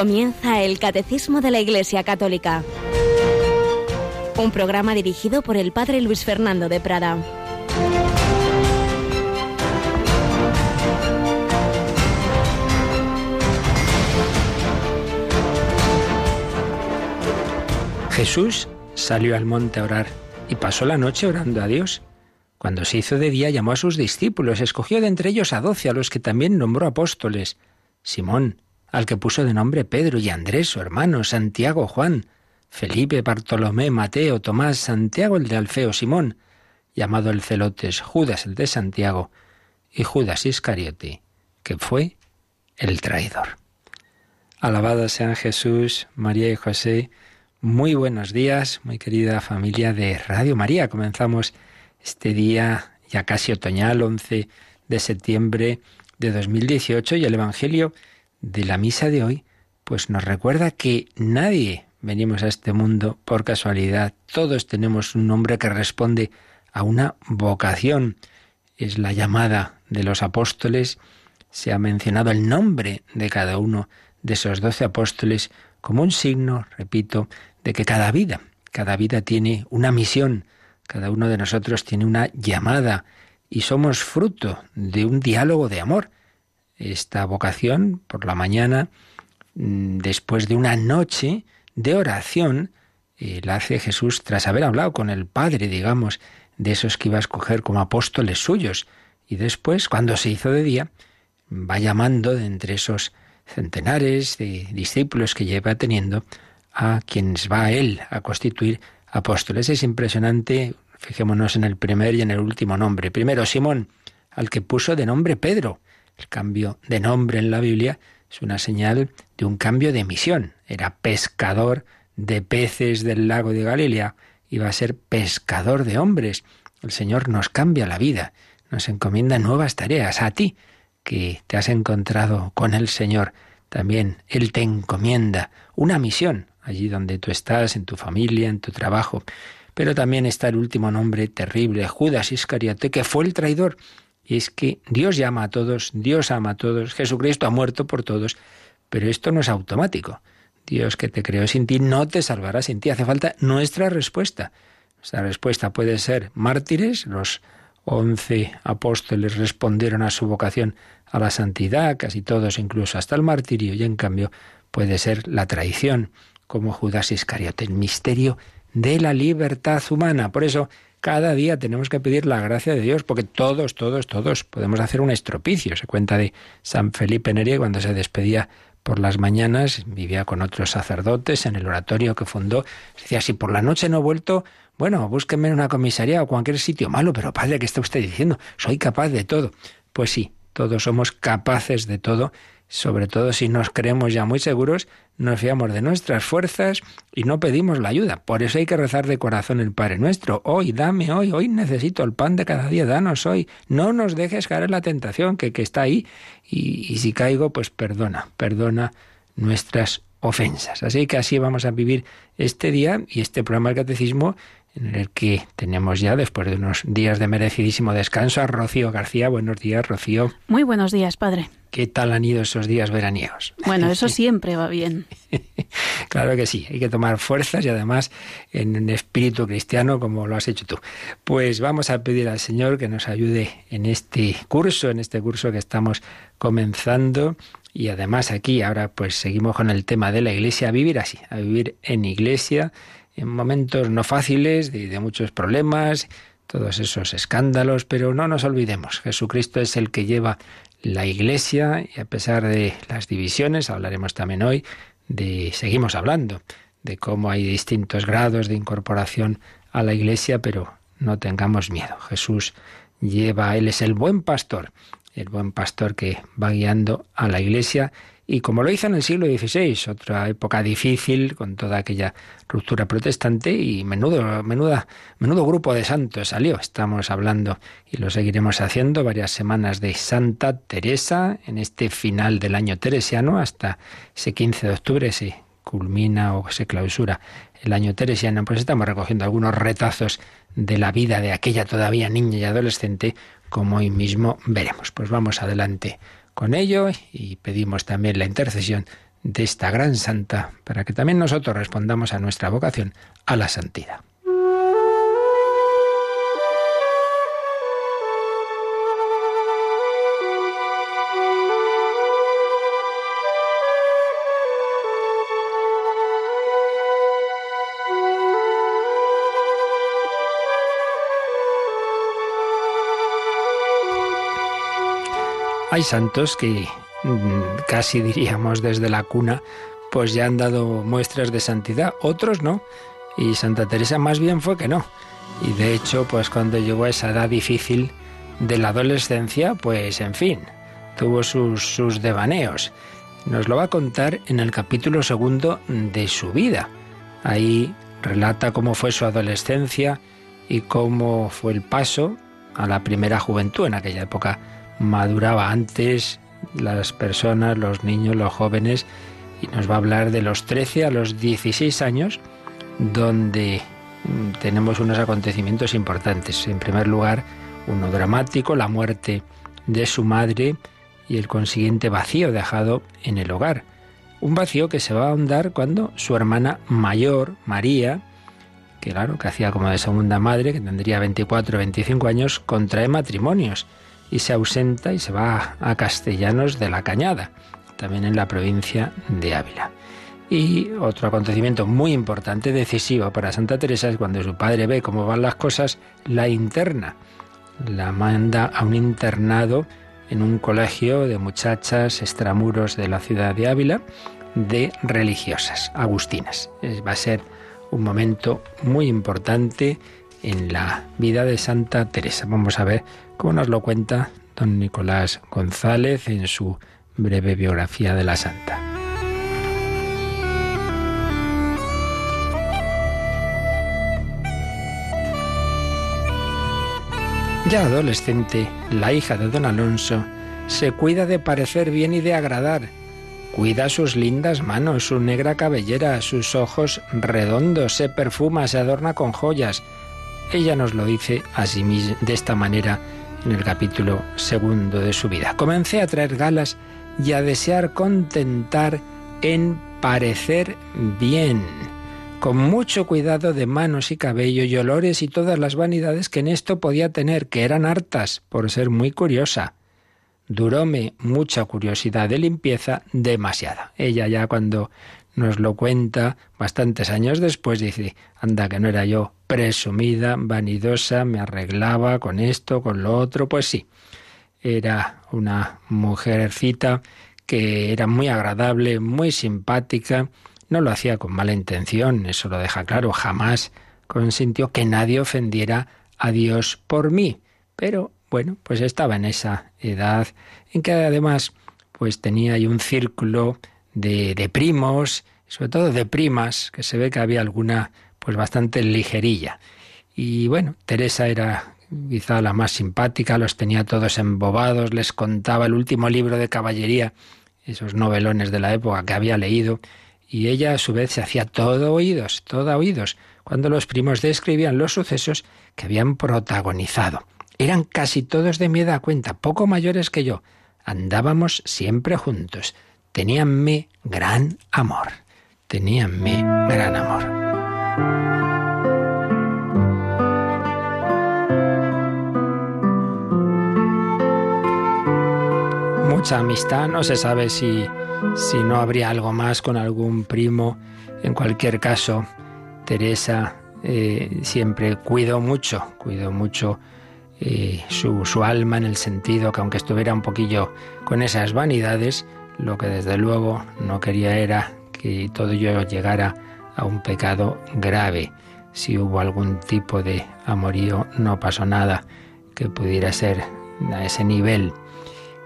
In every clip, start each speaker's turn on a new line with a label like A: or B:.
A: Comienza el Catecismo de la Iglesia Católica. Un programa dirigido por el Padre Luis Fernando de Prada.
B: Jesús salió al monte a orar y pasó la noche orando a Dios. Cuando se hizo de día llamó a sus discípulos, escogió de entre ellos a doce, a los que también nombró apóstoles. Simón, al que puso de nombre Pedro y Andrés, su hermano, Santiago, Juan, Felipe, Bartolomé, Mateo, Tomás, Santiago el de Alfeo, Simón, llamado el Celotes, Judas el de Santiago, y Judas Iscariote, que fue el traidor. Alabados sean Jesús, María y José. Muy buenos días, muy querida familia de Radio María. Comenzamos este día ya casi otoñal, 11 de septiembre de 2018, y el Evangelio de la misa de hoy, pues nos recuerda que nadie venimos a este mundo por casualidad. Todos tenemos un nombre que responde a una vocación. Es la llamada de los apóstoles. Se ha mencionado el nombre de cada uno de esos doce apóstoles como un signo, repito, de que cada vida, cada vida tiene una misión, cada uno de nosotros tiene una llamada y somos fruto de un diálogo de amor esta vocación por la mañana, mm, después de una noche de oración, eh, la hace Jesús tras haber hablado con el Padre, digamos, de esos que iba a escoger como apóstoles suyos. Y después, cuando se hizo de día, va llamando de entre esos centenares de discípulos que lleva teniendo a quienes va él a constituir apóstoles. Es impresionante, fijémonos en el primer y en el último nombre. Primero, Simón, al que puso de nombre Pedro. El cambio de nombre en la Biblia es una señal de un cambio de misión. Era pescador de peces del lago de Galilea, iba a ser pescador de hombres. El Señor nos cambia la vida, nos encomienda nuevas tareas. A ti, que te has encontrado con el Señor, también Él te encomienda una misión allí donde tú estás, en tu familia, en tu trabajo. Pero también está el último nombre terrible, Judas Iscariote, que fue el traidor y es que Dios llama a todos, Dios ama a todos, Jesucristo ha muerto por todos, pero esto no es automático. Dios que te creó sin ti no te salvará sin ti. Hace falta nuestra respuesta. Nuestra respuesta puede ser mártires, los once apóstoles respondieron a su vocación a la santidad, casi todos incluso hasta el martirio, y en cambio puede ser la traición, como Judas Iscariote, el misterio de la libertad humana. Por eso cada día tenemos que pedir la gracia de Dios, porque todos, todos, todos podemos hacer un estropicio. Se cuenta de San Felipe Neri cuando se despedía por las mañanas, vivía con otros sacerdotes en el oratorio que fundó. Decía, si por la noche no he vuelto, bueno, búsquenme en una comisaría o cualquier sitio malo, pero padre, ¿qué está usted diciendo? Soy capaz de todo. Pues sí, todos somos capaces de todo sobre todo si nos creemos ya muy seguros, nos fiamos de nuestras fuerzas y no pedimos la ayuda. Por eso hay que rezar de corazón el Padre nuestro. Hoy, dame hoy, hoy necesito el pan de cada día, danos hoy. No nos dejes caer en la tentación que, que está ahí. Y, y si caigo, pues perdona, perdona nuestras ofensas. Así que así vamos a vivir este día y este programa del Catecismo en el que tenemos ya, después de unos días de merecidísimo descanso, a Rocío García. Buenos días, Rocío.
C: Muy buenos días, padre.
B: ¿Qué tal han ido esos días veraniegos?
C: Bueno, eso siempre va bien.
B: claro que sí, hay que tomar fuerzas y además en espíritu cristiano como lo has hecho tú. Pues vamos a pedir al Señor que nos ayude en este curso, en este curso que estamos comenzando y además aquí ahora pues seguimos con el tema de la iglesia, a vivir así, a vivir en iglesia en momentos no fáciles, de, muchos problemas, todos esos escándalos, pero no nos olvidemos, Jesucristo es el que lleva la Iglesia y a pesar de las divisiones, hablaremos también hoy, de seguimos hablando de cómo hay distintos grados de incorporación a la Iglesia, pero no tengamos miedo. Jesús lleva, Él es el buen pastor, el buen pastor que va guiando a la Iglesia y como lo hizo en el siglo XVI, otra época difícil con toda aquella ruptura protestante y menudo, menuda, menudo grupo de santos salió. Estamos hablando y lo seguiremos haciendo varias semanas de Santa Teresa en este final del año teresiano hasta ese 15 de octubre se culmina o se clausura el año teresiano, pues estamos recogiendo algunos retazos de la vida de aquella todavía niña y adolescente, como hoy mismo veremos. Pues vamos adelante con ello y pedimos también la intercesión de esta gran santa, para que también nosotros respondamos a nuestra vocación a la santidad. Hay santos que mm, casi diríamos desde la cuna, pues ya han dado muestras de santidad, otros no. Y Santa Teresa más bien fue que no. Y de hecho, pues cuando llegó a esa edad difícil de la adolescencia, pues en fin, tuvo sus, sus devaneos. Nos lo va a contar en el capítulo segundo de su vida. Ahí relata cómo fue su adolescencia y cómo fue el paso a la primera juventud en aquella época maduraba antes las personas, los niños, los jóvenes, y nos va a hablar de los 13 a los 16 años, donde mm, tenemos unos acontecimientos importantes. En primer lugar, uno dramático, la muerte de su madre y el consiguiente vacío dejado en el hogar. Un vacío que se va a ahondar cuando su hermana mayor, María, que claro, que hacía como de segunda madre, que tendría 24 o 25 años, contrae matrimonios y se ausenta y se va a Castellanos de la Cañada, también en la provincia de Ávila. Y otro acontecimiento muy importante, decisivo para Santa Teresa, es cuando su padre ve cómo van las cosas, la interna. La manda a un internado en un colegio de muchachas extramuros de la ciudad de Ávila, de religiosas, agustinas. Va a ser un momento muy importante en la vida de Santa Teresa. Vamos a ver cómo nos lo cuenta don Nicolás González en su breve biografía de la Santa. Ya adolescente, la hija de don Alonso se cuida de parecer bien y de agradar. Cuida sus lindas manos, su negra cabellera, sus ojos redondos, se perfuma, se adorna con joyas, ella nos lo dice así de esta manera en el capítulo segundo de su vida. Comencé a traer galas y a desear contentar en parecer bien, con mucho cuidado de manos y cabello y olores y todas las vanidades que en esto podía tener, que eran hartas por ser muy curiosa. Duróme mucha curiosidad de limpieza, demasiada. Ella ya cuando nos lo cuenta bastantes años después, dice, anda que no era yo presumida, vanidosa, me arreglaba con esto, con lo otro, pues sí, era una mujercita que era muy agradable, muy simpática, no lo hacía con mala intención, eso lo deja claro, jamás consintió que nadie ofendiera a Dios por mí, pero bueno, pues estaba en esa edad en que además pues tenía ahí un círculo de, primos, sobre todo de primas, que se ve que había alguna pues bastante ligerilla. Y bueno, Teresa era quizá la más simpática, los tenía todos embobados, les contaba el último libro de caballería, esos novelones de la época que había leído, y ella a su vez se hacía todo oídos, todo oídos, cuando los primos describían los sucesos que habían protagonizado. Eran casi todos de mi edad cuenta, poco mayores que yo. Andábamos siempre juntos. Teníanme gran amor. Teníanme gran amor. Mucha amistad, no se sabe si, si no habría algo más con algún primo. En cualquier caso, Teresa eh, siempre cuidó mucho, cuidó mucho eh, su, su, alma en el sentido que aunque estuviera un poquillo con esas vanidades, lo que desde luego no quería era que todo ello llegara a un pecado grave. Si hubo algún tipo de amorío, no pasó nada que pudiera ser a ese nivel.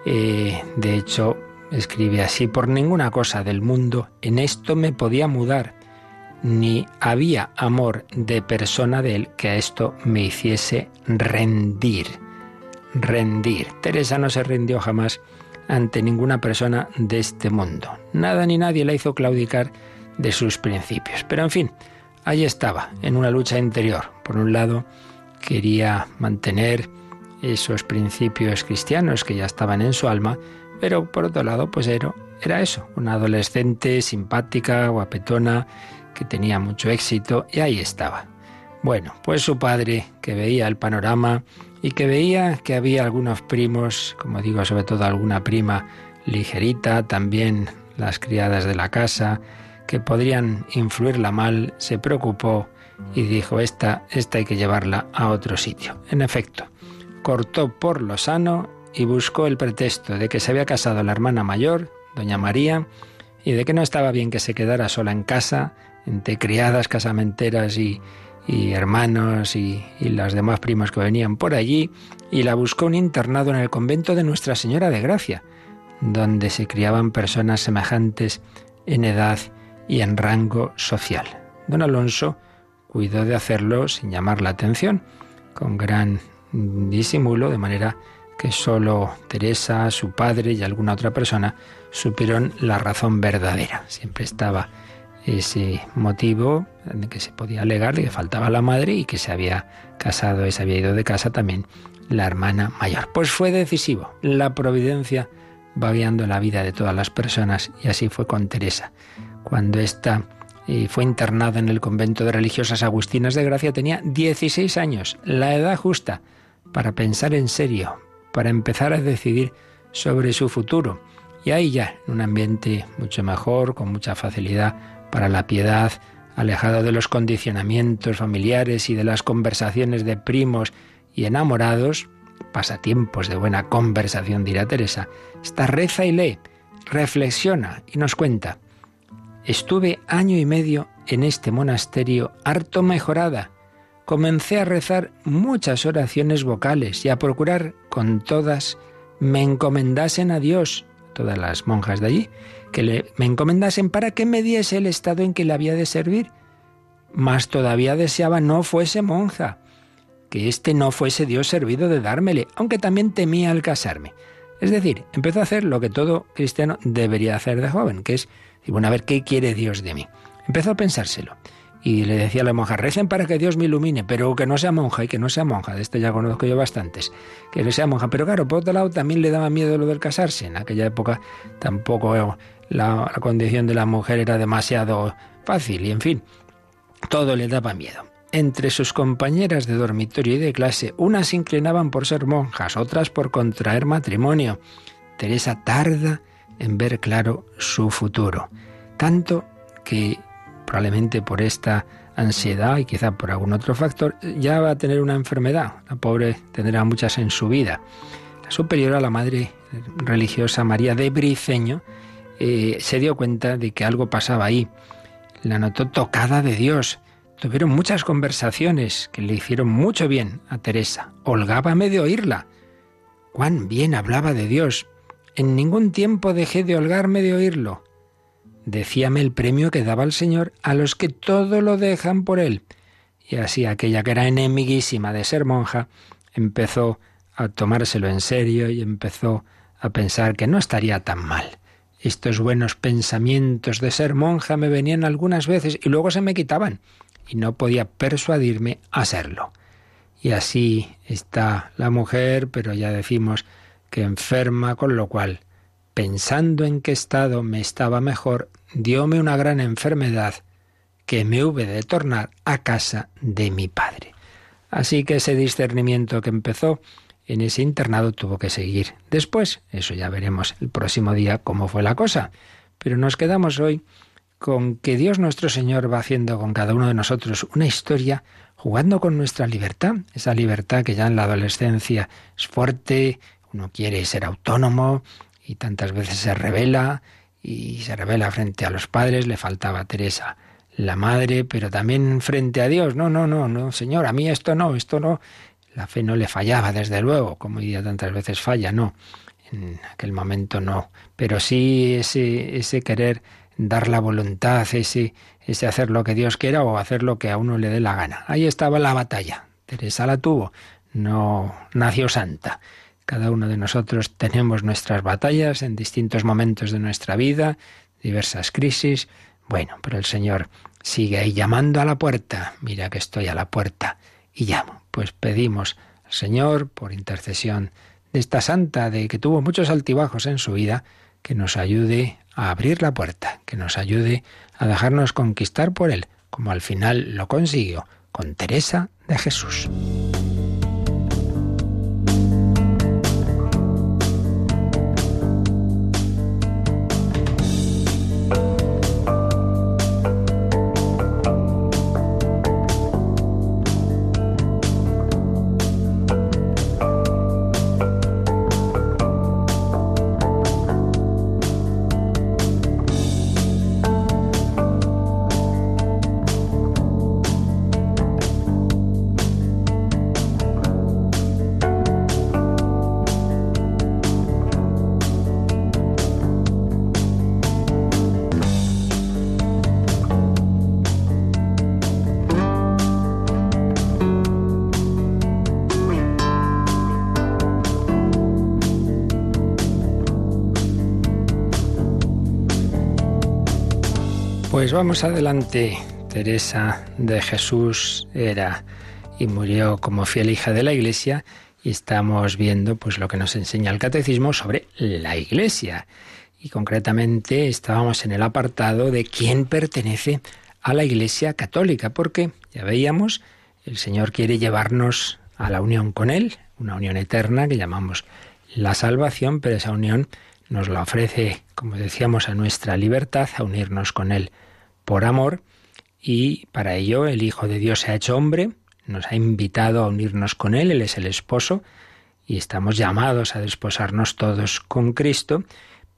B: Eh, de hecho, escribe así, por ninguna cosa del mundo en esto me podía mudar, ni había amor de persona de él que a esto me hiciese rendir. Rendir. Teresa no se rindió jamás ante ninguna persona de este mundo. Nada ni nadie la hizo claudicar de sus principios. Pero en fin, ahí estaba, en una lucha interior. Por un lado, quería mantener esos principios cristianos que ya estaban en su alma, pero por otro lado, pues era, era eso, una adolescente simpática, guapetona, que tenía mucho éxito, y ahí estaba. Bueno, pues su padre, que veía el panorama y que veía que había algunos primos, como digo, sobre todo alguna prima ligerita, también las criadas de la casa, que podrían influirla mal, se preocupó y dijo, esta, esta hay que llevarla a otro sitio. En efecto, cortó por lo sano y buscó el pretexto de que se había casado la hermana mayor, doña María, y de que no estaba bien que se quedara sola en casa, entre criadas, casamenteras y, y hermanos y, las demás primas que venían por allí, y la buscó un internado en el convento de Nuestra Señora de Gracia, donde se criaban personas semejantes en edad y en rango social. Don Alonso cuidó de hacerlo sin llamar la atención, con gran disimulo, de manera que solo Teresa, su padre y alguna otra persona supieron la razón verdadera. Siempre estaba ese motivo que se podía alegar de que faltaba la madre y que se había casado y se había ido de casa también la hermana mayor. Pues fue decisivo. La providencia va guiando la vida de todas las personas y así fue con Teresa. Cuando ésta eh, fue internada en el convento de religiosas agustinas de Gracia tenía 16 años, la edad justa para pensar en serio, para empezar a decidir sobre su futuro. Y ahí ya, en un ambiente mucho mejor, con mucha facilidad para la piedad, alejado de los condicionamientos familiares y de las conversaciones de primos y enamorados, pasatiempos de buena conversación, dirá Teresa, esta reza y lee, reflexiona y nos cuenta. Estuve año y medio en este monasterio harto mejorada. Comencé a rezar muchas oraciones vocales y a procurar con todas me encomendasen a Dios, todas las monjas de allí, que le, me encomendasen para que me diese el estado en que le había de servir. Mas todavía deseaba no fuese monja, que éste no fuese Dios servido de dármele, aunque también temía al casarme. Es decir, empezó a hacer lo que todo cristiano debería hacer de joven, que es, bueno, a ver, ¿qué quiere Dios de mí? Empezó a pensárselo. Y le decía a la monja, recen para que Dios me ilumine, pero que no sea monja y que no sea monja. De esto ya conozco yo bastantes. Que no sea monja. Pero claro, por otro lado, también le daba miedo lo del casarse. En aquella época tampoco la, condición de la mujer era demasiado fácil y en fin, todo le daba miedo. Entre sus compañeras de dormitorio y de clase, unas se inclinaban por ser monjas, otras por contraer matrimonio. Teresa tarda en ver claro su futuro, tanto que probablemente por esta ansiedad y quizá por algún otro factor, ya va a tener una enfermedad. La pobre tendrá muchas en su vida. La superiora, la madre religiosa María de Briceño, eh, se dio cuenta de que algo pasaba ahí. La notó tocada de Dios Tuvieron muchas conversaciones que le hicieron mucho bien a Teresa. Holgábame de oírla. Cuán bien hablaba de Dios. En ningún tiempo dejé de holgarme de oírlo. Decíame el premio que daba el Señor a los que todo lo dejan por Él. Y así aquella que era enemiguísima de ser monja empezó a tomárselo en serio y empezó a pensar que no estaría tan mal. Estos buenos pensamientos de ser monja me venían algunas veces y luego se me quitaban y no podía persuadirme a serlo. Y así está la mujer, pero ya decimos que enferma, con lo cual, pensando en qué estado me estaba mejor, dióme una gran enfermedad que me hube de tornar a casa de mi padre. Así que ese discernimiento que empezó en ese internado tuvo que seguir. Después, eso ya veremos el próximo día cómo fue la cosa. Pero nos quedamos hoy con que Dios nuestro Señor va haciendo con cada uno de nosotros una historia jugando con nuestra libertad, esa libertad que ya en la adolescencia es fuerte, uno quiere ser autónomo y tantas veces se revela y se revela frente a los padres, le faltaba Teresa la madre, pero también frente a Dios, no, no, no, no, Señor, a mí esto no, esto no, la fe no le fallaba, desde luego, como ya tantas veces falla, no, en aquel momento no, pero sí ese, ese querer dar la voluntad, ese, ese hacer lo que Dios quiera o hacer lo que a uno le dé la gana. Ahí estaba la batalla. Teresa la tuvo, no nació santa. Cada uno de nosotros tenemos nuestras batallas en distintos momentos de nuestra vida, diversas crisis. Bueno, pero el Señor sigue ahí llamando a la puerta. Mira que estoy a la puerta y llamo. Pues pedimos al Señor, por intercesión de esta santa, de que tuvo muchos altibajos en su vida, que nos ayude a abrir la puerta, que nos ayude a dejarnos conquistar por Él, como al final lo consiguió con Teresa de Jesús. Vamos adelante. Teresa de Jesús era y murió como fiel hija de la Iglesia y estamos viendo pues lo que nos enseña el catecismo sobre la Iglesia. Y concretamente estábamos en el apartado de quién pertenece a la Iglesia católica, porque ya veíamos, el Señor quiere llevarnos a la unión con Él, una unión eterna que llamamos la salvación, pero esa unión nos la ofrece, como decíamos, a nuestra libertad, a unirnos con Él por amor y para ello el Hijo de Dios se ha hecho hombre, nos ha invitado a unirnos con Él, Él es el esposo y estamos llamados a desposarnos todos con Cristo,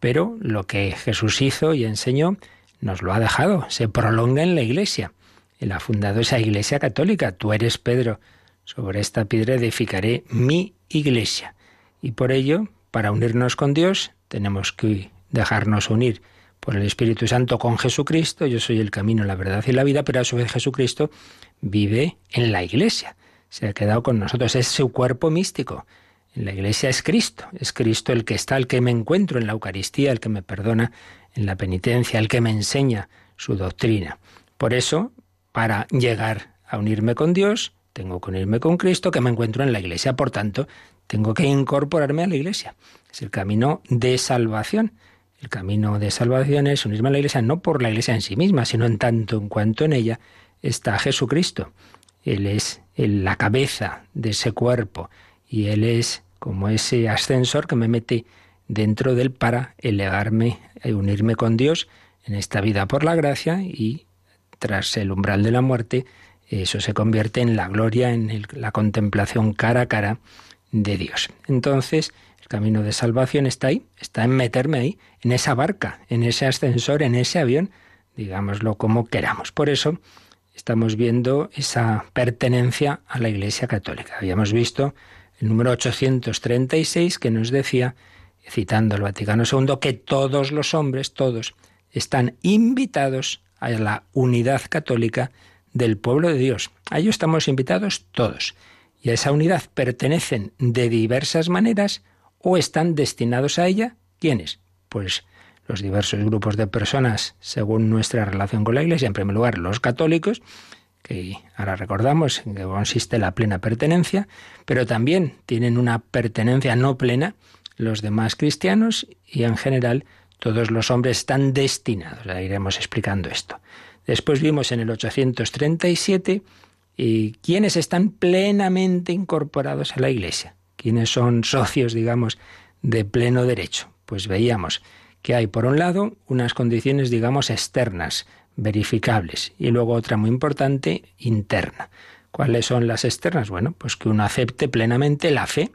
B: pero lo que Jesús hizo y enseñó nos lo ha dejado, se prolonga en la Iglesia. Él ha fundado esa Iglesia católica, tú eres Pedro, sobre esta piedra edificaré mi Iglesia. Y por ello, para unirnos con Dios, tenemos que dejarnos unir por el Espíritu Santo con Jesucristo. Yo soy el camino, la verdad y la vida, pero a su vez Jesucristo vive en la Iglesia. Se ha quedado con nosotros, es su cuerpo místico. En la Iglesia es Cristo, es Cristo el que está, el que me encuentro en la Eucaristía, el que me perdona en la penitencia, el que me enseña su doctrina. Por eso, para llegar a unirme con Dios, tengo que unirme con Cristo, que me encuentro en la Iglesia. Por tanto, tengo que incorporarme a la Iglesia. Es el camino de salvación. El camino de salvación es unirme a la Iglesia no por la Iglesia en sí misma, sino en tanto en cuanto en ella está Jesucristo. Él es la cabeza de ese cuerpo y Él es como ese ascensor que me mete dentro de él para elevarme y unirme con Dios en esta vida por la gracia y tras el umbral de la muerte eso se convierte en la gloria, en la contemplación cara a cara de Dios. Entonces, el camino de salvación está ahí, está en meterme ahí, en esa barca, en ese ascensor, en ese avión, digámoslo como queramos. Por eso estamos viendo esa pertenencia a la Iglesia Católica. Habíamos visto el número 836 que nos decía, citando el Vaticano II, que todos los hombres, todos, están invitados a la unidad católica del pueblo de Dios. A ello estamos invitados todos. Y a esa unidad pertenecen de diversas maneras o están destinados a ella? ¿Quiénes? Pues los diversos grupos de personas según nuestra relación con la Iglesia. En primer lugar, los católicos, que ahora recordamos en que consiste la plena pertenencia, pero también tienen una pertenencia no plena los demás cristianos y en general todos los hombres están destinados. Iremos explicando esto. Después vimos en el 837 y quiénes están plenamente incorporados a la Iglesia quiénes son socios, digamos, de pleno derecho. Pues veíamos que hay, por un lado, unas condiciones, digamos, externas, verificables, y luego otra muy importante, interna. ¿Cuáles son las externas? Bueno, pues que uno acepte plenamente la fe,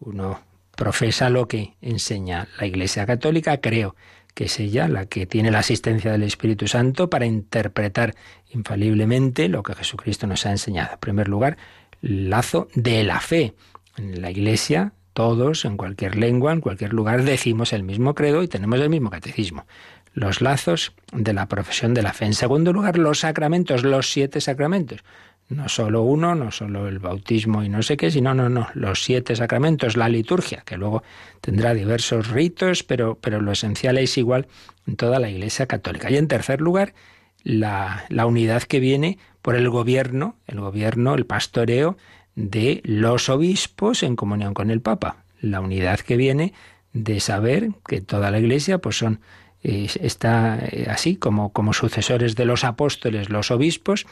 B: uno profesa lo que enseña la Iglesia Católica, creo que es ella la que tiene la asistencia del Espíritu Santo para interpretar infaliblemente lo que Jesucristo nos ha enseñado. En primer lugar, lazo de la fe, en la Iglesia, todos, en cualquier lengua, en cualquier lugar, decimos el mismo credo y tenemos el mismo catecismo. Los lazos de la profesión de la fe. En segundo lugar, los sacramentos, los siete sacramentos. No solo uno, no solo el bautismo y no sé qué, sino no, no, los siete sacramentos, la liturgia, que luego tendrá diversos ritos, pero, pero lo esencial es igual en toda la Iglesia católica. Y en tercer lugar, la, la unidad que viene por el gobierno, el gobierno, el pastoreo de los obispos en comunión con el Papa, la unidad que viene de saber que toda la Iglesia pues son está eh, así como, como sucesores de los apóstoles, los obispos,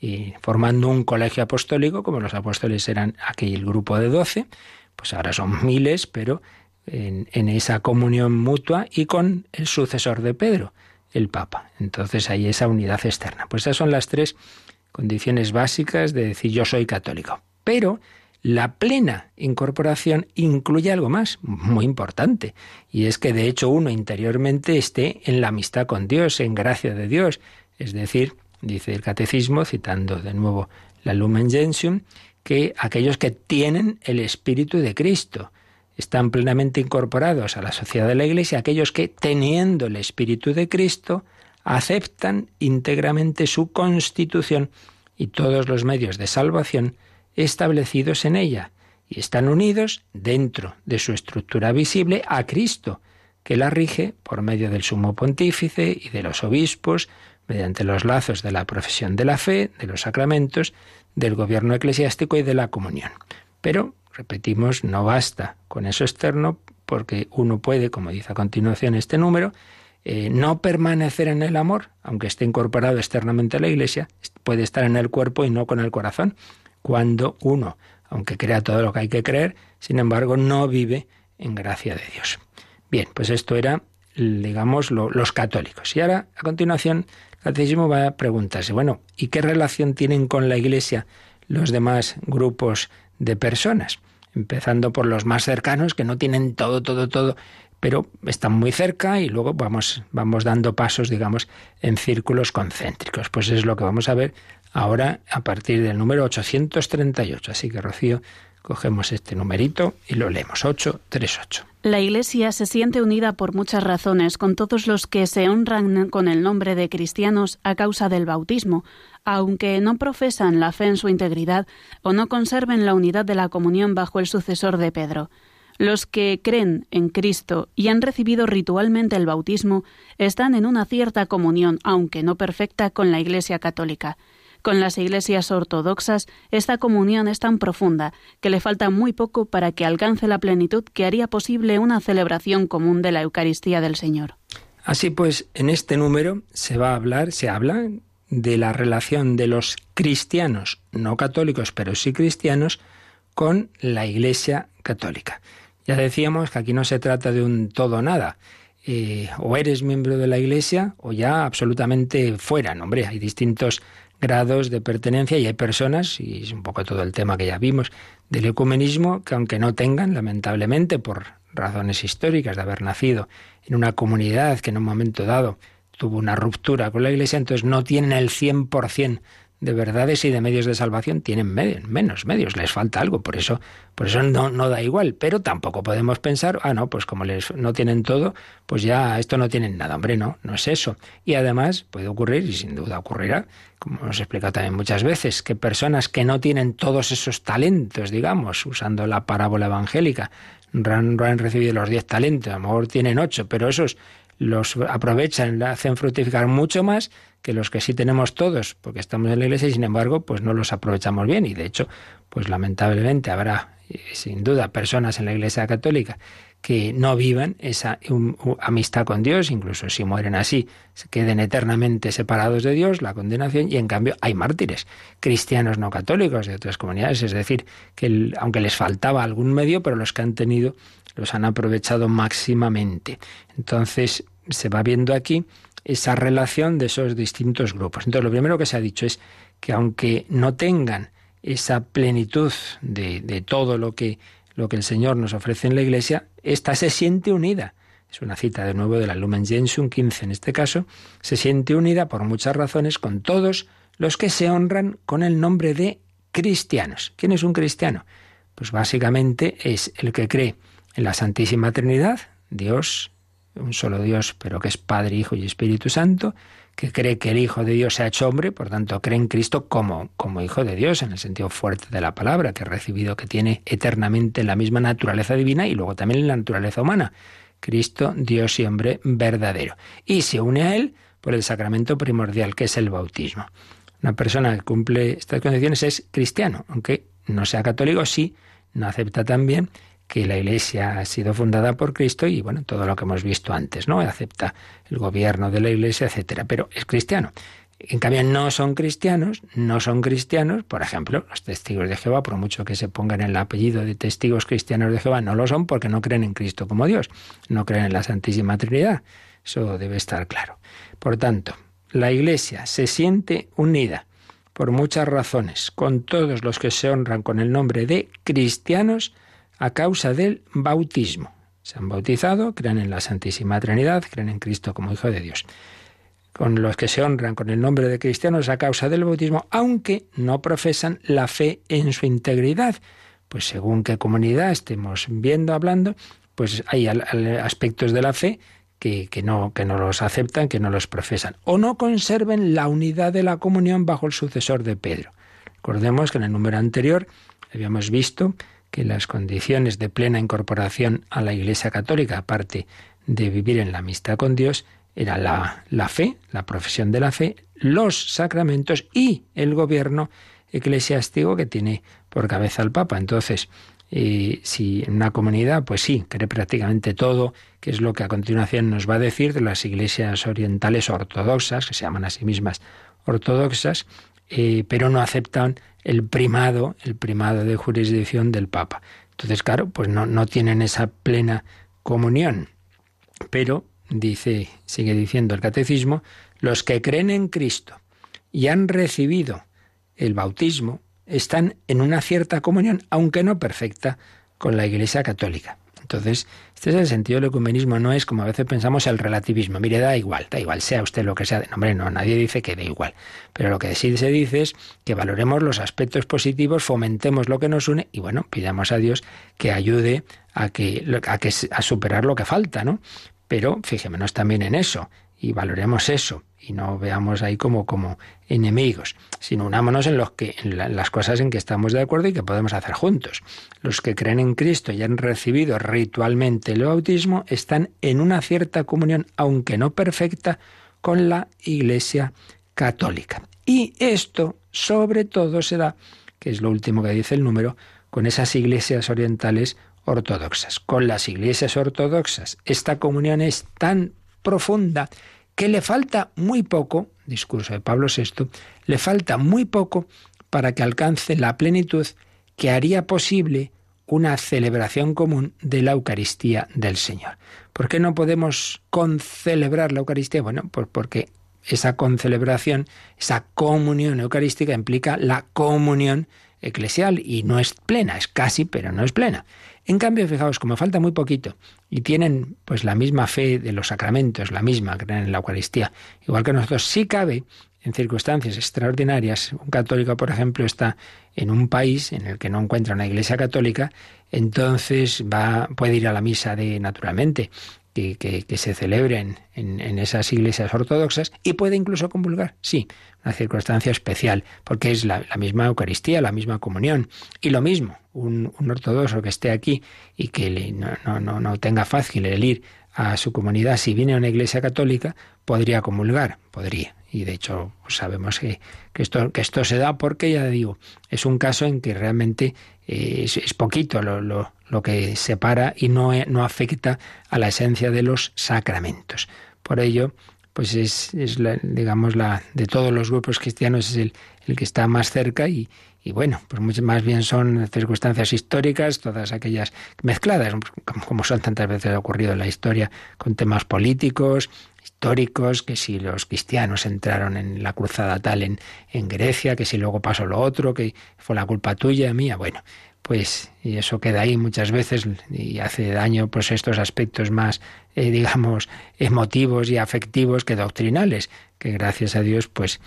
B: y formando un colegio apostólico, como los apóstoles eran aquel grupo de doce, pues ahora son miles, pero en, en, esa comunión mutua y con el sucesor de Pedro, el Papa. Entonces hay esa unidad externa. Pues esas son las tres condiciones básicas de decir yo soy católico. Pero la plena incorporación incluye algo más, muy importante, y es que de hecho uno interiormente esté en la amistad con Dios, en gracia de Dios. Es decir, dice el catecismo, citando de nuevo la Lumen Gentium, que aquellos que tienen el Espíritu de Cristo están plenamente incorporados a la sociedad de la Iglesia, aquellos que, teniendo el Espíritu de Cristo, aceptan íntegramente su constitución y todos los medios de salvación establecidos en ella y están unidos dentro de su estructura visible a Cristo, que la rige por medio del sumo pontífice y de los obispos, mediante los lazos de la profesión de la fe, de los sacramentos, del gobierno eclesiástico y de la comunión. Pero, repetimos, no basta con eso externo, porque uno puede, como dice a continuación este número, eh, no permanecer en el amor, aunque esté incorporado externamente a la Iglesia, puede estar en el cuerpo y no con el corazón cuando uno, aunque crea todo lo que hay que creer, sin embargo no vive en gracia de Dios. Bien, pues esto era, digamos, los católicos. Y ahora, a continuación, el catecismo va a preguntarse, bueno, ¿y qué relación tienen con la Iglesia los demás grupos de personas? Empezando por los más cercanos, que no tienen todo, todo, todo, pero están muy cerca y luego vamos, vamos dando pasos, digamos, en círculos concéntricos. Pues es lo que vamos a ver ahora a partir del número 838. Así que, Rocío, cogemos este numerito y lo leemos. 838.
C: La Iglesia se siente unida por muchas razones con todos los que se honran con el nombre de cristianos a causa del bautismo, aunque no profesan la fe en su integridad o no conserven la unidad de la comunión bajo el sucesor de Pedro. Los que creen en Cristo y han recibido ritualmente el bautismo están en una cierta comunión, aunque no perfecta, con la Iglesia católica. Con las iglesias ortodoxas, esta comunión es tan profunda que le falta muy poco para que alcance la plenitud que haría posible una celebración común de la Eucaristía del Señor.
B: Así pues, en este número se va a hablar, se habla de la relación de los cristianos, no católicos, pero sí cristianos, con la Iglesia católica. Ya decíamos que aquí no se trata de un todo nada. Eh, o eres miembro de la Iglesia o ya absolutamente fuera. No, hombre, hay distintos grados de pertenencia y hay personas, y es un poco todo el tema que ya vimos, del ecumenismo, que aunque no tengan, lamentablemente, por razones históricas de haber nacido en una comunidad que en un momento dado tuvo una ruptura con la Iglesia, entonces no tienen el 100% de verdades y de medios de salvación tienen menos medios, les falta algo, por eso, por eso no, da igual, pero tampoco podemos pensar, ah, no, pues como les no tienen todo, pues ya esto no tienen nada, hombre, no, no es eso. Y además puede ocurrir, y sin duda ocurrirá, como nos he explicado también muchas veces, que personas que no tienen todos esos talentos, digamos, usando la parábola evangélica, no han recibido los diez talentos, a lo mejor tienen ocho, pero esos los aprovechan, hacen fructificar mucho más que los que sí tenemos todos, porque estamos en la iglesia y sin embargo, pues no los aprovechamos bien. Y de hecho, pues lamentablemente habrá, eh, sin duda, personas en la iglesia católica que no vivan esa amistad con Dios, incluso si mueren así, se queden eternamente separados de Dios, la condenación, y en cambio hay mártires, cristianos no católicos de otras comunidades, es decir, que aunque les faltaba algún medio, pero los que han tenido los han aprovechado máximamente. Entonces se va viendo aquí esa relación de esos distintos grupos. Entonces, lo primero que se ha dicho es que aunque no tengan esa plenitud de, de todo lo que, lo que el Señor nos ofrece en la Iglesia, ésta se siente unida. Es una cita de nuevo de la Lumen Gentium 15 en este caso, se siente unida por muchas razones con todos los que se honran con el nombre de cristianos. ¿Quién es un cristiano? Pues básicamente es el que cree en la Santísima Trinidad, Dios un solo Dios, pero que es Padre, Hijo y Espíritu Santo, que cree que el Hijo de Dios se ha hecho hombre, por tanto cree en Cristo como, como Hijo de Dios, en el sentido fuerte de la palabra, que ha recibido, que tiene eternamente la misma naturaleza divina y luego también la naturaleza humana. Cristo, Dios y hombre verdadero. Y se une a Él por el sacramento primordial, que es el bautismo. Una persona que cumple estas condiciones es cristiano, aunque no sea católico, sí, no acepta también que la Iglesia ha sido fundada por Cristo y bueno, todo lo que hemos visto antes, ¿no? Acepta el gobierno de la Iglesia, etcétera, pero es cristiano. En cambio, no son cristianos, no son cristianos, por ejemplo, los testigos de Jehová, por mucho que se pongan el apellido de testigos cristianos de Jehová, no lo son porque no creen en Cristo como Dios, no creen en la Santísima Trinidad. Eso debe estar claro. Por tanto, la Iglesia se siente unida por muchas razones con todos los que se honran con el nombre de cristianos a causa del bautismo. Se han bautizado, creen en la Santísima Trinidad, creen en Cristo como Hijo de Dios con los que se honran con el nombre de cristianos a causa del bautismo, aunque no profesan la fe en su integridad. Pues según qué comunidad estemos viendo, hablando, pues hay aspectos de la fe que, no, que no los aceptan, que no los profesan, o no conserven la unidad de la comunión bajo el sucesor de Pedro. Recordemos que en el número anterior habíamos visto que las condiciones de plena incorporación a la Iglesia Católica, aparte de vivir en la amistad con Dios, era la, la fe, la profesión de la fe, los sacramentos y el gobierno eclesiástico que tiene por cabeza el Papa. Entonces, eh, si en una comunidad, pues sí, cree prácticamente todo, que es lo que a continuación nos va a decir de las iglesias orientales ortodoxas, que se llaman a sí mismas ortodoxas, eh, pero no aceptan el primado, el primado de jurisdicción del Papa. Entonces, claro, pues no, no tienen esa plena comunión. Pero dice, sigue diciendo el catecismo, los que creen en Cristo y han recibido el bautismo están en una cierta comunión, aunque no perfecta, con la Iglesia Católica. Entonces, este es el sentido del ecumenismo, no es como a veces pensamos el relativismo. Mire, da igual, da igual, sea usted lo que sea. No, hombre, no, nadie dice que da igual. Pero lo que sí se dice es que valoremos los aspectos positivos, fomentemos lo que nos une y bueno, pidamos a Dios que ayude a que, a, que, a superar lo que falta, ¿no? Pero fijémonos también en eso y valoremos eso y no veamos ahí como, como enemigos, sino unámonos en, los que, en las cosas en que estamos de acuerdo y que podemos hacer juntos. Los que creen en Cristo y han recibido ritualmente el bautismo están en una cierta comunión, aunque no perfecta, con la Iglesia católica. Y esto sobre todo se da, que es lo último que dice el número, con esas iglesias orientales ortodoxas. Con las iglesias ortodoxas esta comunión es tan profunda que le falta muy poco, discurso de Pablo VI, le falta muy poco para que alcance la plenitud que haría posible una celebración común de la Eucaristía del Señor. ¿Por qué no podemos concelebrar la Eucaristía? Bueno, pues porque esa concelebración, esa comunión eucarística implica la comunión eclesial y no es plena, es casi, pero no es plena. En cambio, fijaos, como falta muy poquito y tienen pues la misma fe de los sacramentos, la misma, creen en la Eucaristía, igual que nosotros, sí cabe en circunstancias extraordinarias. Un católico, por ejemplo, está en un país en el que no encuentra una iglesia católica, entonces va, puede ir a la misa de naturalmente que, se celebren en, esas iglesias ortodoxas y puede incluso comulgar, sí, una circunstancia especial, porque es la, misma Eucaristía, la misma comunión. Y lo mismo, un, ortodoxo que esté aquí y que no, no, no tenga fácil el ir a su comunidad, si viene a una iglesia católica, podría comulgar, podría. Y de hecho sabemos que, esto, que esto se da porque, ya digo, es un caso en que realmente eh, es, poquito lo, lo, lo, que separa y no, no afecta a la esencia de los sacramentos. Por ello, pues es, es la, digamos, la de todos los grupos cristianos es el, el que está más cerca y, y bueno, pues más bien son circunstancias históricas, todas aquellas mezcladas, como son tantas veces ocurrido en la historia, con temas políticos, históricos, que si los cristianos entraron en la cruzada tal en, en Grecia, que si luego pasó lo otro, que fue la culpa tuya, mía, bueno, pues y eso queda ahí muchas veces y hace daño pues estos aspectos más eh, digamos emotivos y afectivos que doctrinales que gracias a Dios pues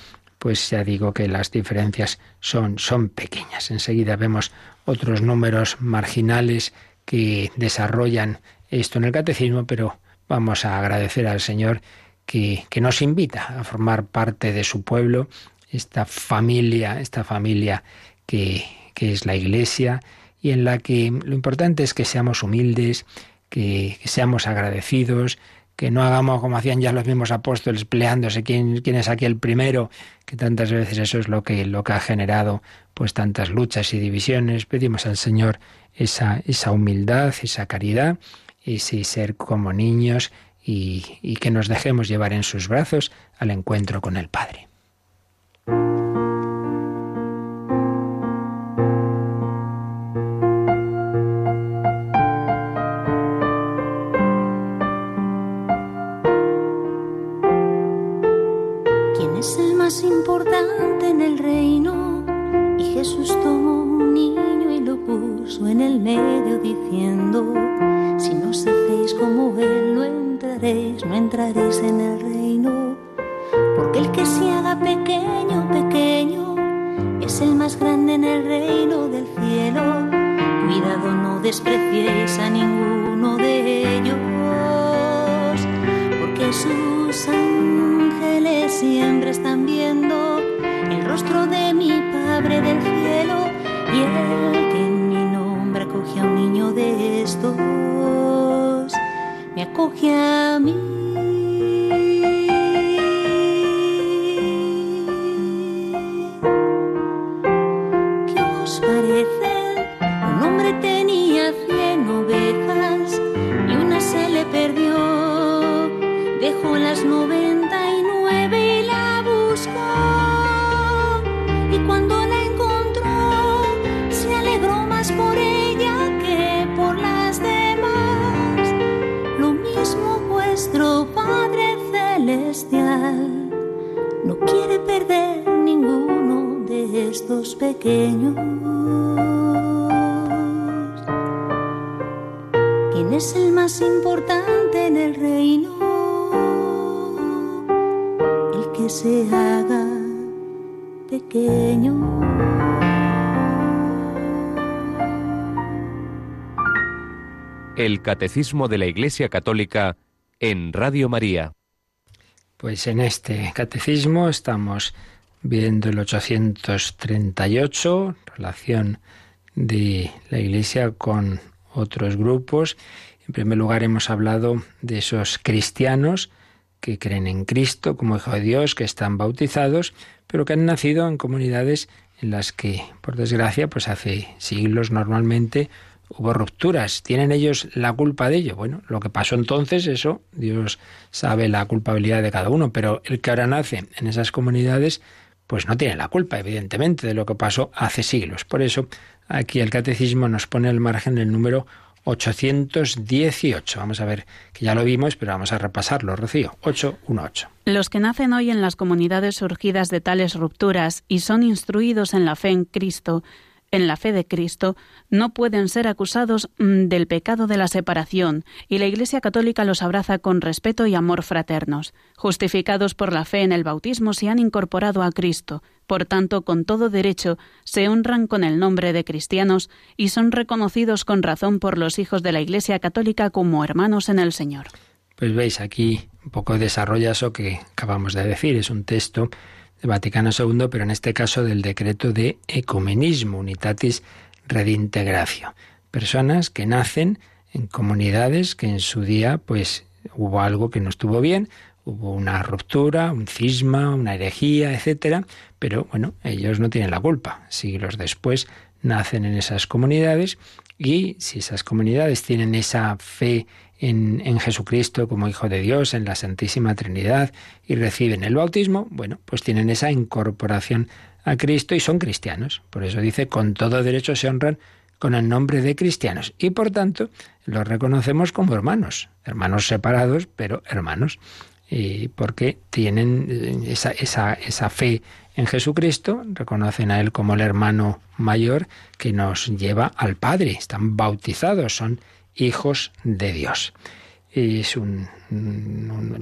B: pues ya digo que las diferencias son, son pequeñas. Enseguida vemos otros números marginales que desarrollan esto en el catecismo, pero vamos a agradecer al Señor que, que nos invita a formar parte de su pueblo, esta familia, esta familia que, que es la Iglesia y en la que lo importante es que seamos humildes, que, seamos agradecidos, que no hagamos como hacían ya los mismos apóstoles, peleándose quién, quién es aquí el primero, que tantas veces eso es lo que, lo que ha generado pues tantas luchas y divisiones. Pedimos al Señor esa, esa humildad, esa caridad, ese ser como niños y, y que nos dejemos llevar en sus brazos al encuentro con el Padre.
D: Entraréis, en el reino. Porque el que se haga pequeño, pequeño, es el más grande en el reino del cielo. Cuidado, no despreciéis a ninguno de ellos, porque sus ángeles siempre están viendo el rostro de mi Padre del cielo y el que acoge a un niño de estos, me acoge a mí. El
E: Catecismo de la Iglesia Católica en Radio María.
B: Pues en este catecismo estamos viendo el 838, relación de la Iglesia con otros grupos. En primer lugar hemos hablado de esos cristianos que creen en Cristo como Hijo de Dios, que están bautizados, pero que han nacido en comunidades en las que, por desgracia, pues hace siglos normalmente hubo rupturas. ¿Tienen ellos la culpa de ello? Bueno, lo que pasó entonces, eso, Dios sabe la culpabilidad de cada uno, pero el que ahora nace en esas comunidades, pues no tiene la culpa, evidentemente, de lo que pasó hace siglos. Por eso, aquí el catecismo nos pone al margen el número 818. Vamos a ver, que ya lo vimos, pero vamos a repasarlo, Rocío. 818.
C: Los que nacen hoy en las comunidades surgidas de tales rupturas y son instruidos en la fe en Cristo, en la fe de Cristo no pueden ser acusados mm, del pecado de la separación y la Iglesia Católica los abraza con respeto y amor fraternos. Justificados por la fe en el bautismo se han incorporado a Cristo, por tanto, con todo derecho, se honran con el nombre de cristianos y son reconocidos con razón por los hijos de la Iglesia Católica como hermanos en el Señor.
B: Pues veis aquí un poco desarrolla eso que acabamos de decir, es un texto Vaticano II, pero en este caso del decreto de ecumenismo, Unitatis Redintegratio. Personas que nacen en comunidades que en su día pues hubo algo que no estuvo bien, hubo una ruptura, un cisma, una herejía, etcétera, pero bueno, ellos no tienen la culpa. Siglos después nacen en esas comunidades y si esas comunidades tienen esa fe en, Jesucristo como Hijo de Dios, en la Santísima Trinidad, y reciben el bautismo, bueno, pues tienen esa incorporación a Cristo y son cristianos. Por eso dice, con todo derecho se honran con el nombre de cristianos. Y por tanto, los reconocemos como hermanos, hermanos separados, pero hermanos. Y porque tienen eh, esa, esa, esa fe en Jesucristo, reconocen a Él como el hermano mayor que nos lleva al Padre, están bautizados, son hijos de Dios. Y es un,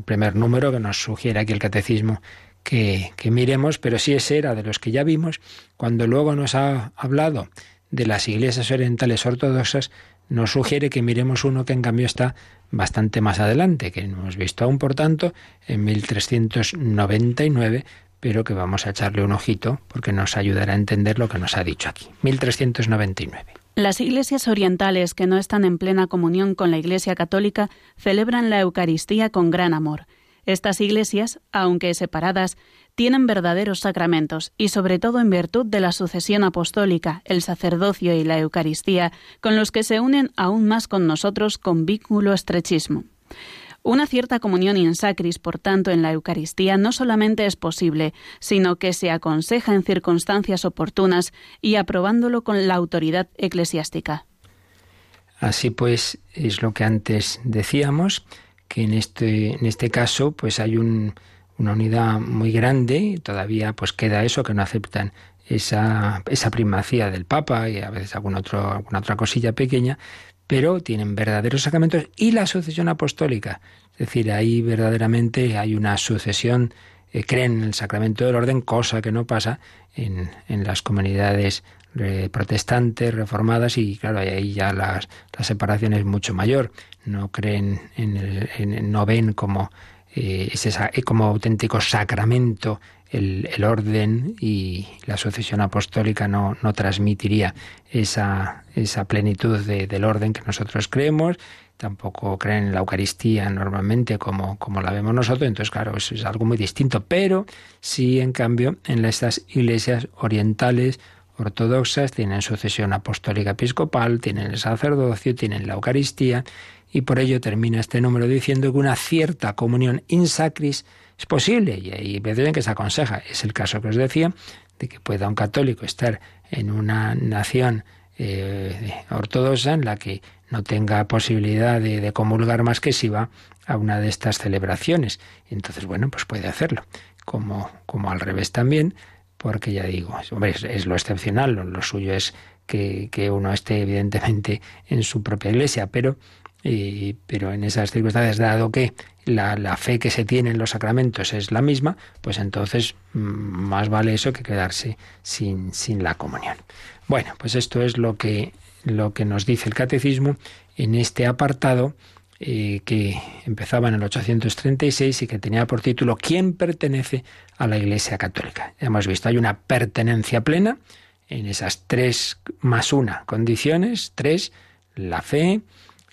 B: primer número que nos sugiere aquí el catecismo que, miremos, pero sí ese era de los que ya vimos, cuando luego nos ha hablado de las iglesias orientales ortodoxas, nos sugiere que miremos uno que en cambio está bastante más adelante, que no hemos visto aún, por tanto, en 1399, pero que vamos a echarle un ojito porque nos ayudará a entender lo que nos ha dicho aquí. 1399.
C: Las iglesias orientales que no están en plena comunión con la Iglesia católica celebran la Eucaristía con gran amor. Estas iglesias, aunque separadas, tienen verdaderos sacramentos y sobre todo en virtud de la sucesión apostólica, el sacerdocio y la Eucaristía, con los que se unen aún más con nosotros con vínculo estrechismo. Una cierta comunión in sacris, por tanto, en la Eucaristía no solamente es posible, sino que se aconseja en circunstancias oportunas y aprobándolo con la autoridad eclesiástica.
B: Así pues, es lo que antes decíamos, que en este, en este caso, pues hay una unidad muy grande, todavía pues queda eso, que no aceptan esa, esa primacía del Papa y a veces algún otro, alguna otra cosilla pequeña, pero tienen verdaderos sacramentos y la sucesión apostólica. Es decir, ahí verdaderamente hay una sucesión, eh, creen en el sacramento del orden, cosa que no pasa en, las comunidades eh, protestantes, reformadas, y claro, ahí ya las, la separación es mucho mayor. No creen en el, no ven como, eh, ese, como auténtico sacramento el, orden y la sucesión apostólica no, no transmitiría esa, esa plenitud del orden que nosotros creemos, tampoco creen en la Eucaristía normalmente como, como la vemos nosotros, entonces claro, eso es algo muy distinto, pero sí en cambio en estas iglesias orientales ortodoxas tienen sucesión apostólica episcopal, tienen el sacerdocio, tienen la Eucaristía, y por ello termina este número diciendo que una cierta comunión in sacris es posible y hay veces en que se aconseja. Es el caso que os decía de que pueda un católico estar en una nación eh, ortodoxa en la que no tenga posibilidad de, comulgar más que si va a una de estas celebraciones. Entonces, bueno, pues puede hacerlo. Como, como al revés también, porque ya digo, es, lo excepcional, lo, suyo es que, uno esté evidentemente en su propia iglesia, pero pero en esas circunstancias, dado que la, fe que se tiene en los sacramentos es la misma, pues entonces mm, más vale eso que quedarse sin, sin la comunión. Bueno, pues esto es lo que, lo que nos dice el catecismo en este apartado eh, que empezaba en el 836 y que tenía por título ¿Quién pertenece a la Iglesia Católica? Hemos visto, hay una pertenencia plena en esas tres más una condiciones, tres, la fe,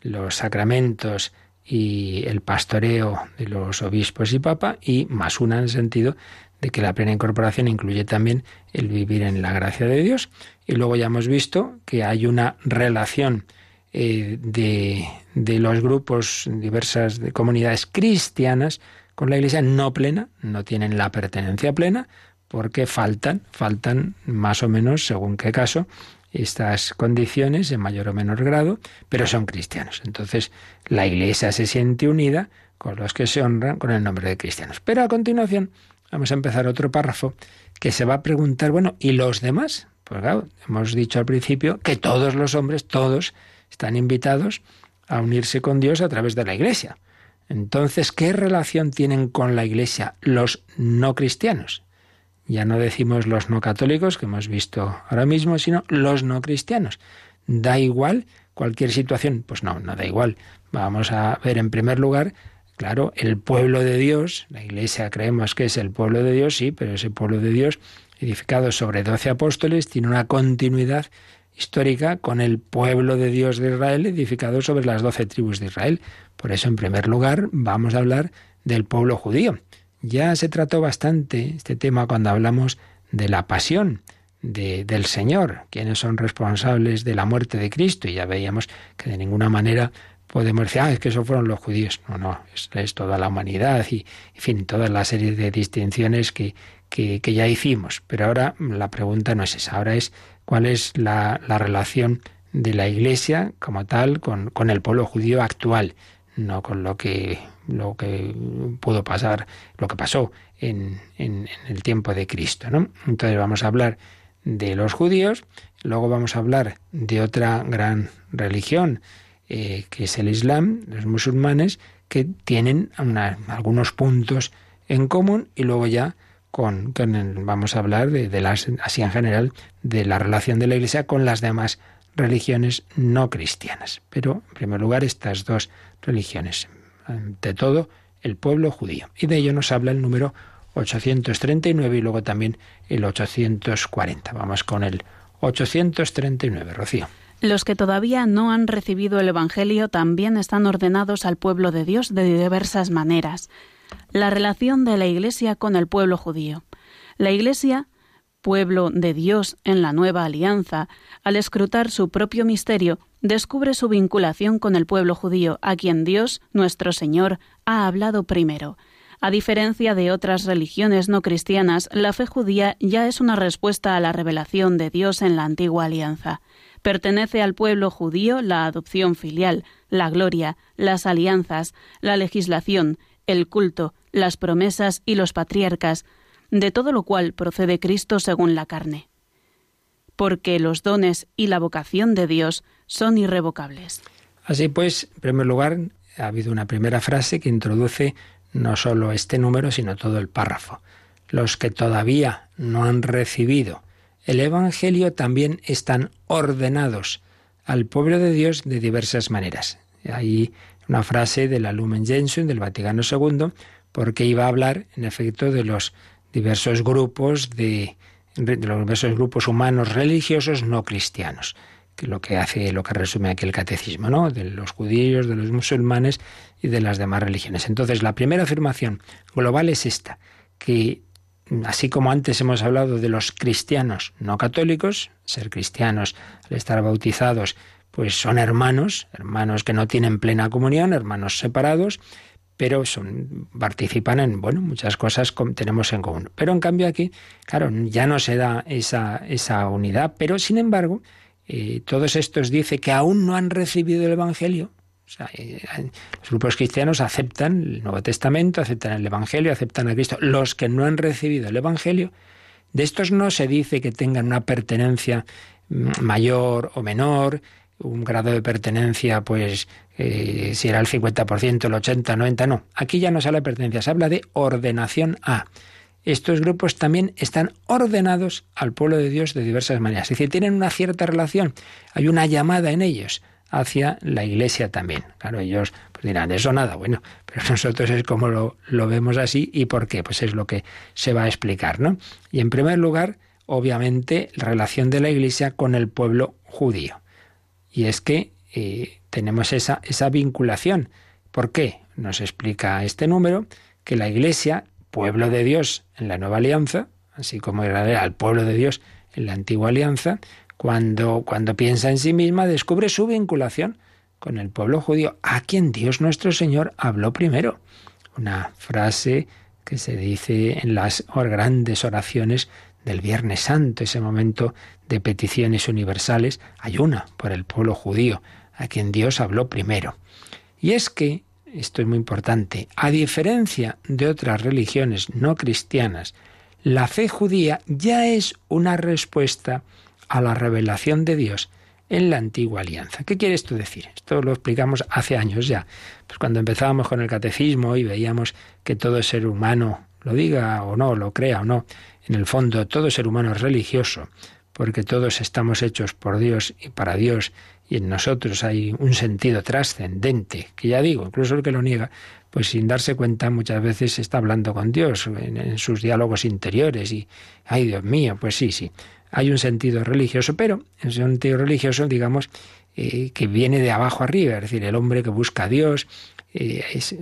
B: los sacramentos y el pastoreo de los obispos y papa, y más una en el sentido de que la plena incorporación incluye también el vivir en la gracia de Dios. Y luego ya hemos visto que hay una relación eh, de, de, los grupos, diversas de comunidades cristianas con la Iglesia no plena, no tienen la pertenencia plena, porque faltan, faltan más o menos, según qué caso, estas condiciones en mayor o menor grado, pero son cristianos. Entonces la Iglesia se siente unida con los que se honran con el nombre de cristianos. Pero a continuación vamos a empezar otro párrafo que se va a preguntar, bueno, ¿y los demás? Pues claro, hemos dicho al principio que todos los hombres, todos, están invitados a unirse con Dios a través de la Iglesia. Entonces, ¿qué relación tienen con la Iglesia los no cristianos? Ya no decimos los no católicos, que hemos visto ahora mismo, sino los no cristianos. ¿Da igual cualquier situación? Pues no, no da igual. Vamos a ver en primer lugar, claro, el pueblo de Dios. La Iglesia creemos que es el pueblo de Dios, sí, pero ese pueblo de Dios, edificado sobre doce apóstoles, tiene una continuidad histórica con el pueblo de Dios de Israel, edificado sobre las doce tribus de Israel. Por eso, en primer lugar, vamos a hablar del pueblo judío. Ya se trató bastante este tema cuando hablamos de la pasión de, del Señor, quienes son responsables de la muerte de Cristo, y ya veíamos que de ninguna manera podemos decir, ah, es que eso fueron los judíos. No, no, es, toda la humanidad y, en fin, toda la serie de distinciones que, que, ya hicimos. Pero ahora la pregunta no es esa, ahora es cuál es la, la relación de la Iglesia como tal con, con el pueblo judío actual, no con lo que lo que pudo pasar, lo que pasó en, en, el tiempo de Cristo. ¿no? Entonces vamos a hablar de los judíos, luego vamos a hablar de otra gran religión, eh, que es el Islam, los musulmanes, que tienen algunos puntos en común y luego ya con, vamos a hablar de, de las, así en general, de la relación de la Iglesia con las demás religiones no cristianas. Pero, en primer lugar, estas dos religiones ante todo el pueblo judío. Y de ello nos habla el número 839 y luego también el 840. Vamos con el 839, Rocío.
C: Los que todavía no han recibido el Evangelio también están ordenados al pueblo de Dios de diversas maneras. La relación de la Iglesia con el pueblo judío. La Iglesia, pueblo de Dios en la nueva alianza, al escrutar su propio misterio, descubre su vinculación con el pueblo judío, a quien Dios, nuestro Señor, ha hablado primero. A diferencia de otras religiones no cristianas, la fe judía ya es una respuesta a la revelación de Dios en la antigua alianza. Pertenece al pueblo judío la adopción filial, la gloria, las alianzas, la legislación, el culto, las promesas y los patriarcas, de todo lo cual procede Cristo según la carne. Porque los dones y la vocación de Dios son irrevocables.
B: Así pues, en primer lugar, ha habido una primera frase que introduce no solo este número, sino todo el párrafo. Los que todavía no han recibido el Evangelio también están ordenados al pueblo de Dios de diversas maneras. Hay una frase de la Lumen Gentium del Vaticano II, porque iba a hablar, en efecto, de los diversos grupos de, de los diversos grupos humanos religiosos no cristianos que lo que hace, lo que resume aquí el catecismo, ¿no? De los judíos, de los musulmanes y de las demás religiones. Entonces, la primera afirmación global es esta, que así como antes hemos hablado de los cristianos no católicos, ser cristianos al estar bautizados, pues son hermanos, hermanos que no tienen plena comunión, hermanos separados, pero son, participan en bueno, muchas cosas que tenemos en común. Pero en cambio aquí, claro, ya no se da esa, esa unidad, pero sin embargo, eh, todos estos dice que aún no han recibido el Evangelio, eh, los grupos cristianos aceptan el Nuevo Testamento, aceptan el Evangelio, aceptan a Cristo. Los que no han recibido el Evangelio, de estos no se dice que tengan una pertenencia mm, mayor o menor, un grado de pertenencia, pues eh, si era el 50%, el 80, 90, no. Aquí ya no se habla de pertenencia, se habla de ordenación a. Estos grupos también están ordenados al pueblo de Dios de diversas maneras. Es decir, tienen una cierta relación, hay una llamada en ellos hacia la Iglesia también. Claro, ellos pues dirán, eso nada, bueno, pero nosotros es como lo, lo vemos así y por qué, pues es lo que se va a explicar, ¿no? Y en primer lugar, obviamente, la relación de la Iglesia con el pueblo judío. Y es que eh, tenemos esa, esa vinculación. ¿Por qué? Nos explica este número que la Iglesia, pueblo de Dios en la nueva alianza, así como era el pueblo de Dios en la antigua alianza, cuando, cuando piensa en sí misma, descubre su vinculación con el pueblo judío, a quien Dios nuestro Señor habló primero. Una frase que se dice en las grandes oraciones del Viernes Santo, ese momento de peticiones universales, hay una por el pueblo judío, a quien Dios habló primero. Y es que, esto es muy importante, a diferencia de otras religiones no cristianas, la fe judía ya es una respuesta a la revelación de Dios en la antigua alianza. ¿Qué quiere esto decir? Esto lo explicamos hace años ya. Pues cuando empezábamos con el catecismo y veíamos que todo ser humano, lo diga o no, lo crea o no, en el fondo todo ser humano es religioso, porque todos estamos hechos por Dios y para Dios, y en nosotros hay un sentido trascendente, que ya digo, incluso el que lo niega, pues sin darse cuenta muchas veces está hablando con Dios en, en sus diálogos interiores y, ay Dios mío, pues sí, sí, hay un sentido religioso, pero un sentido religioso, digamos, eh, que viene de abajo arriba, es decir, el hombre que busca a Dios, eh, es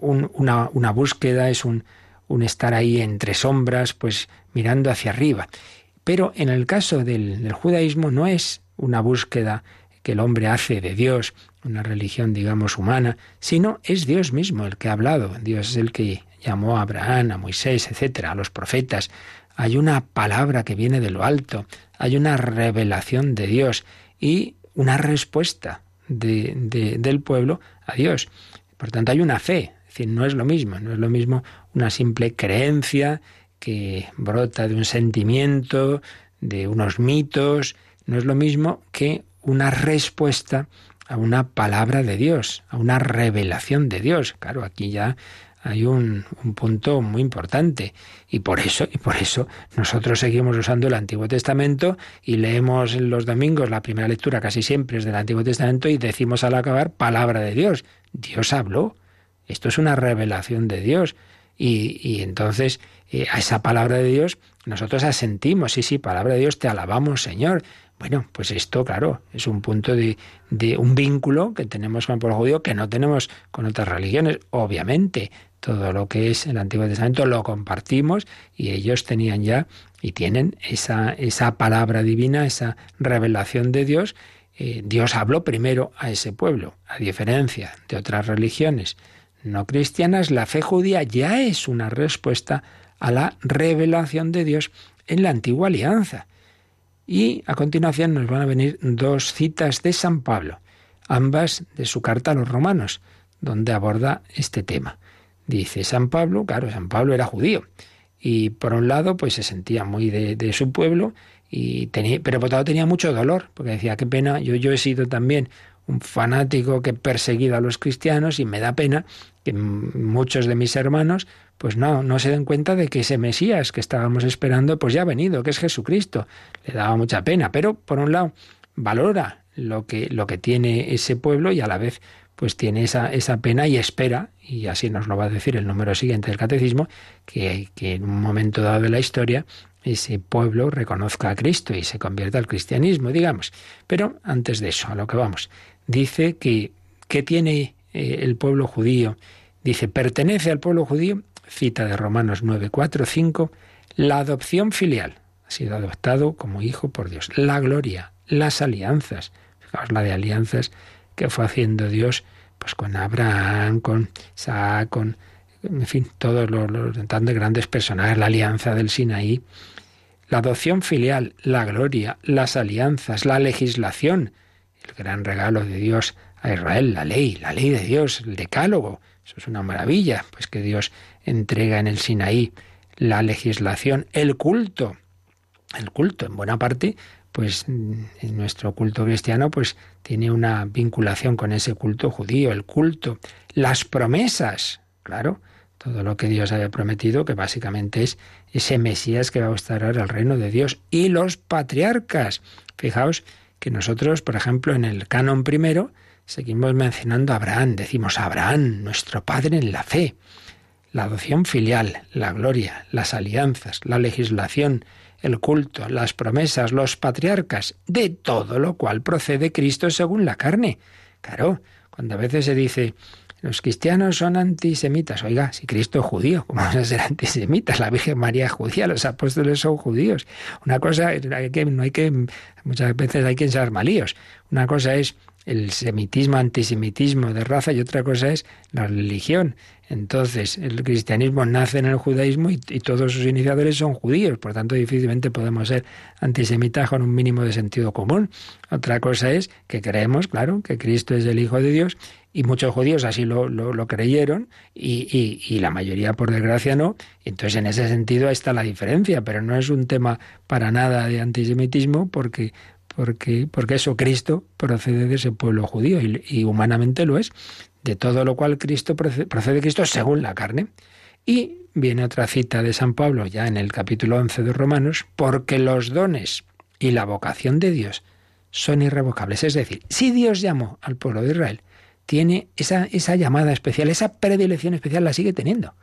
B: una, una, búsqueda, es un, un, estar ahí entre sombras, pues mirando hacia arriba. Pero en el caso del judaísmo no es una búsqueda que el hombre hace de Dios, una religión, digamos, humana, sino es Dios mismo el que ha hablado. Dios es el que llamó a Abraham, a Moisés, etcétera, a los profetas, hay una palabra que viene de lo alto, hay una revelación de Dios y una respuesta de, del pueblo a Dios. Por tanto, hay una fe, es decir, no es lo mismo, no es lo mismo una simple creencia que brota de un sentimiento, de unos mitos, no es lo mismo que una respuesta a una palabra de Dios, a una revelación de Dios. Claro, aquí ya hay un, punto muy importante. Y por eso y por eso nosotros seguimos usando el Antiguo Testamento y leemos los domingos la primera lectura casi siempre es del Antiguo Testamento y decimos al acabar palabra de Dios. Dios habló. Esto es una revelación de Dios. Y, y entonces eh, a esa palabra de Dios nosotros asentimos. Sí sí palabra de Dios te alabamos Señor Bueno, pues esto, claro, es un punto de, un vínculo que tenemos con el pueblo judío que no tenemos con otras religiones, obviamente. Todo lo que es el Antiguo Testamento lo compartimos y ellos tenían ya y tienen esa, esa palabra divina, esa revelación de Dios. Eh, Dios habló primero a ese pueblo, a diferencia de otras religiones no cristianas, la fe judía ya es una respuesta a la revelación de Dios en la antigua alianza. Y a continuación nos van a venir dos citas de San Pablo, ambas de su carta a los romanos, donde aborda este tema. Dice San Pablo, claro, San Pablo era judío, y por un lado pues se sentía muy de, su pueblo, y tenía, pero por otro lado tenía mucho dolor, porque decía, qué pena, yo, yo he sido también un fanático que he perseguido a los cristianos y me da pena que muchos de mis hermanos pues no, no se den cuenta de que ese Mesías que estábamos esperando, pues ya ha venido, que es Jesucristo. Le daba mucha pena, pero por un lado valora lo que, lo que tiene ese pueblo y a la vez pues tiene esa, esa pena y espera, y así nos lo va a decir el número siguiente del catecismo, que, que en un momento dado de la historia ese pueblo reconozca a Cristo y se convierta al cristianismo, digamos. Pero antes de eso, a lo que vamos, dice que, que tiene eh, el pueblo judío, dice, pertenece al pueblo judío cita de Romanos 9, 4, 5, la adopción filial, ha sido adoptado como hijo por Dios, la gloria, las alianzas, fijaos la de alianzas que fue haciendo Dios pues con Abraham, con Isaac, con en fin, todos los, los grandes personajes, la alianza del Sinaí, la adopción filial, la gloria, las alianzas, la legislación, el gran regalo de Dios a Israel, la ley, la ley de Dios, el decálogo, eso es una maravilla, pues que Dios entrega en el Sinaí la legislación, el culto. El culto, en buena parte, pues en nuestro culto cristiano, pues tiene una vinculación con ese culto judío, el culto, las promesas, claro, todo lo que Dios haya prometido, que básicamente es ese Mesías que va a instaurar el reino de Dios, y los patriarcas. Fijaos que nosotros, por ejemplo, en el canon primero, seguimos mencionando a Abraham, decimos Abraham, nuestro padre en la fe la adopción filial, la gloria, las alianzas, la legislación, el culto, las promesas, los patriarcas, de todo lo cual procede Cristo según la carne. Claro, cuando a veces se dice, los cristianos son antisemitas. Oiga, si Cristo es judío, ¿cómo van a ser antisemitas? La Virgen María es judía, los apóstoles son judíos. Una cosa, hay que, no hay que, muchas veces hay que ser malíos. Una cosa es el semitismo, antisemitismo de raza y otra cosa es la religión. Entonces, el cristianismo nace en el judaísmo y, todos sus iniciadores son judíos, por tanto difícilmente podemos ser antisemitas con un mínimo de sentido común. Otra cosa es que creemos, claro, que Cristo es el Hijo de Dios y muchos judíos así lo, lo, creyeron y, la mayoría por desgracia no. Entonces en ese sentido está la diferencia, pero no es un tema para nada de antisemitismo porque porque, porque eso, Cristo procede de ese pueblo judío y, humanamente lo es, de todo lo cual Cristo procede, procede Cristo según la carne. Y viene otra cita de San Pablo ya en el capítulo 11 de Romanos, porque los dones y la vocación de Dios son irrevocables. Es decir, si Dios llamó al pueblo de Israel, tiene esa, esa llamada especial, esa predilección especial la sigue teniendo,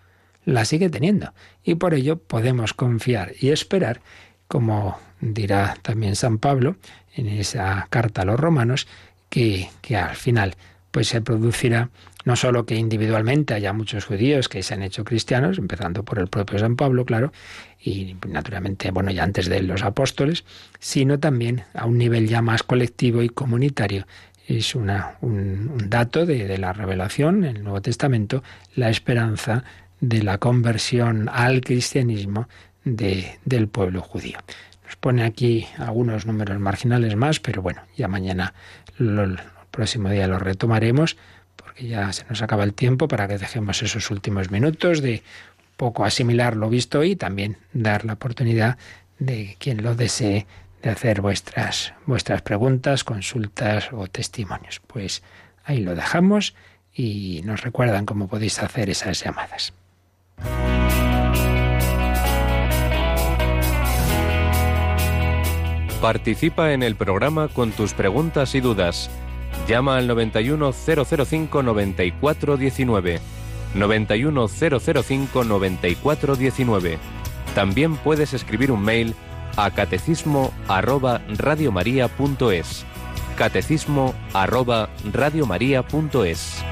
B: la sigue teniendo. Y por ello podemos confiar y esperar, como dirá también San Pablo en esa carta a los romanos, que, que al final pues se producirá no solo que individualmente haya muchos judíos que se han hecho cristianos, empezando por el propio San Pablo, claro, y naturalmente, bueno, ya antes de los apóstoles, sino también a un nivel ya más colectivo y comunitario. Es una, un, dato de, de la revelación en el Nuevo Testamento, la esperanza de la conversión al cristianismo de, del pueblo judío. Nos pone aquí algunos números marginales más, pero bueno, ya mañana, el próximo día lo retomaremos, porque ya se nos acaba el tiempo para que dejemos esos últimos minutos de poco asimilar lo visto y también dar la oportunidad de quien lo desee de hacer vuestras, vuestras preguntas, consultas o testimonios. Pues ahí lo dejamos y nos recuerdan cómo podéis hacer esas llamadas.
E: Participa en el programa con tus preguntas y dudas. Llama al 91005 9419. 91005 9419. También puedes escribir un mail a catecismo arroba radiomaria.es. Catecismo arroba radiomaria.es.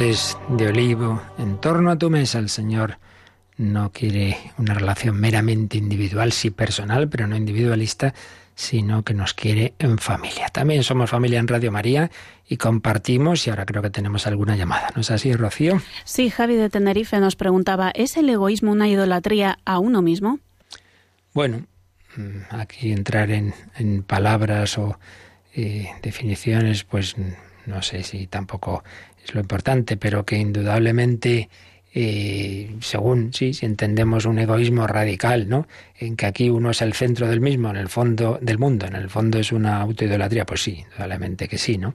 B: de olivo en torno a tu mesa. El Señor no quiere una relación meramente individual, sí personal, pero no individualista, sino que nos quiere en familia. También somos familia en Radio María y compartimos y ahora creo que tenemos alguna llamada. ¿No es así, Rocío?
C: Sí, Javi de Tenerife nos preguntaba, ¿es el egoísmo una idolatría a uno mismo?
B: Bueno, mm, aquí entrar en, palabras o eh, definiciones, pues no sé si tampoco es lo importante, pero que indudablemente, eh, según, sí, si entendemos un egoísmo radical, ¿no? En que aquí uno es el centro del mismo, en el fondo del mundo, en el fondo es una autoidolatría, pues sí, indudablemente que sí, ¿no?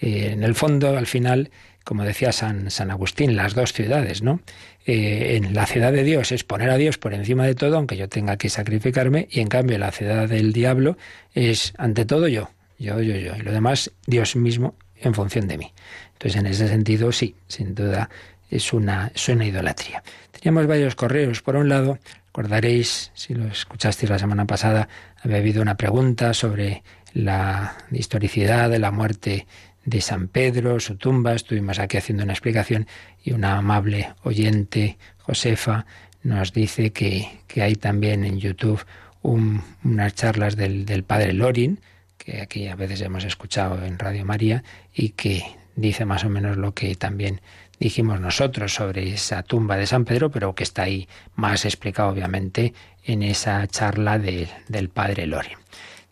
B: Eh, en el fondo, al final, como decía San, San Agustín, las dos ciudades, ¿no? Eh, en la ciudad de Dios es poner a Dios por encima de todo, aunque yo tenga que sacrificarme, y en cambio la ciudad del diablo es ante todo yo, yo, yo, yo, y lo demás Dios mismo en función de mí. Entonces, en ese sentido, sí, sin duda es una, idolatría. Teníamos varios correos. Por un lado, recordaréis, si lo escuchasteis la semana pasada, había habido una pregunta sobre la historicidad de la muerte de San Pedro, su tumba. Estuvimos aquí haciendo una explicación y una amable oyente, Josefa, nos dice que, que hay también en YouTube unas charlas del, del padre Lorin, que aquí a veces hemos escuchado en Radio María y que dice más o menos lo que también dijimos nosotros sobre esa tumba de San Pedro, pero que está ahí más explicado obviamente en esa charla del padre Lori.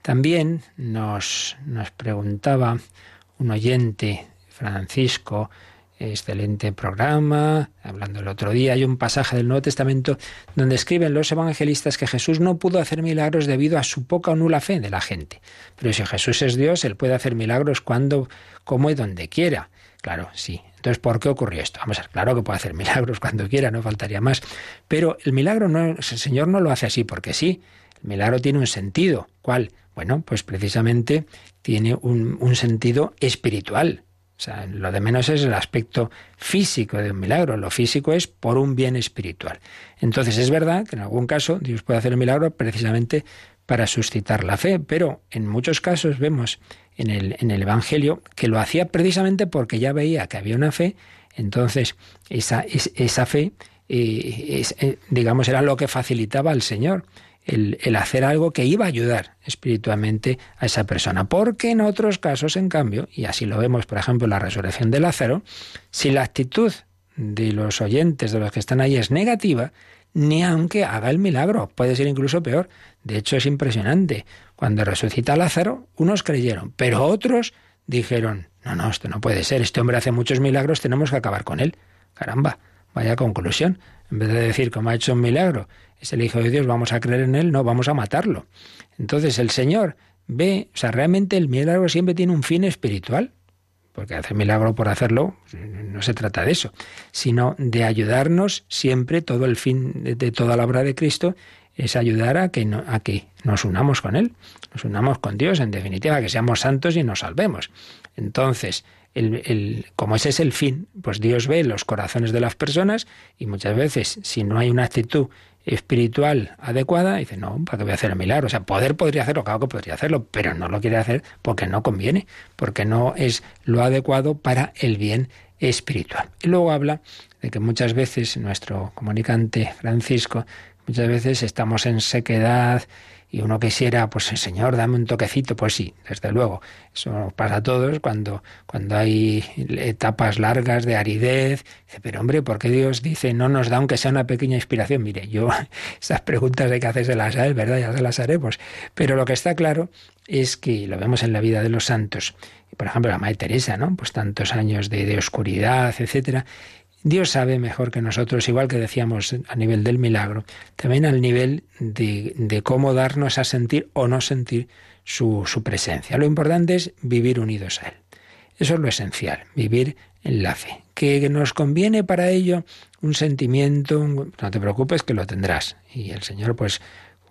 B: También nos, nos preguntaba un oyente, Francisco, excelente programa. Hablando el otro día, hay un pasaje del Nuevo Testamento donde escriben los evangelistas que Jesús no pudo hacer milagros debido a su poca o nula fe de la gente. Pero si Jesús es Dios, Él puede hacer milagros cuando, como y donde quiera. Claro, sí. Entonces, ¿por qué ocurrió esto? Vamos a ver, claro que puede hacer milagros cuando quiera, no faltaría más. Pero el milagro no, el Señor no lo hace así porque sí. El milagro tiene un sentido. ¿Cuál? Bueno, pues precisamente tiene un, un sentido espiritual lo de menos es el aspecto físico de un milagro. Lo físico es por un bien espiritual. Entonces es verdad que en algún caso Dios puede hacer el milagro precisamente para suscitar la fe, pero en muchos casos vemos en el, en el Evangelio que lo hacía precisamente porque ya veía que había una fe, entonces esa, esa fe, eh, eh, digamos, era lo que facilitaba al Señor el, hacer algo que iba a ayudar espiritualmente a esa persona. Porque en otros casos, en cambio, y así lo vemos, por ejemplo, en la resurrección de Lázaro, si la actitud de los oyentes, de los que están ahí, es negativa, ni aunque haga el milagro. Puede ser incluso peor. De hecho, es impresionante. Cuando resucita Lázaro, unos creyeron, pero otros dijeron, no, no, esto no puede ser, este hombre hace muchos milagros, tenemos que acabar con él. Caramba, vaya conclusión. En vez de decir, como ha hecho un milagro, es el Hijo de Dios, vamos a creer en él, no, vamos a matarlo. Entonces el Señor ve, o sea, realmente el milagro siempre tiene un fin espiritual, porque hacer milagro por hacerlo, no se trata de eso, sino de ayudarnos siempre, todo el fin de, toda la obra de Cristo es ayudar a que, a que nos unamos con Él, nos unamos con Dios, en definitiva, que seamos santos y nos salvemos. Entonces, el, como ese es el fin, pues Dios ve los corazones de las personas y muchas veces, si no hay una actitud espiritual adecuada, dice, no, ¿para qué voy a hacer el milagro? O sea, poder podría hacerlo, claro que podría hacerlo, pero no lo quiere hacer porque no conviene, porque no es lo adecuado para el bien espiritual. Y luego habla de que muchas veces nuestro comunicante Francisco, muchas veces estamos en sequedad, y uno quisiera, pues Señor, dame un toquecito, pues sí, desde luego. Eso pasa a todos cuando, cuando hay etapas largas de aridez. Dice, pero hombre, ¿por qué Dios dice no nos da aunque sea una pequeña inspiración? Mire, yo esas preguntas de que hacerse las haré, ¿verdad? Ya se las haremos. Pero lo que está claro es que lo vemos en la vida de los santos. Por ejemplo, la Madre Teresa, ¿no? Pues tantos años de, de oscuridad, etcétera Dios sabe mejor que nosotros, igual que decíamos a nivel del milagro, también al nivel de, cómo darnos a sentir o no sentir su, su, presencia. Lo importante es vivir unidos a Él. Eso es lo esencial, vivir en la fe. Que nos conviene para ello un sentimiento, no te preocupes que lo tendrás. Y el Señor pues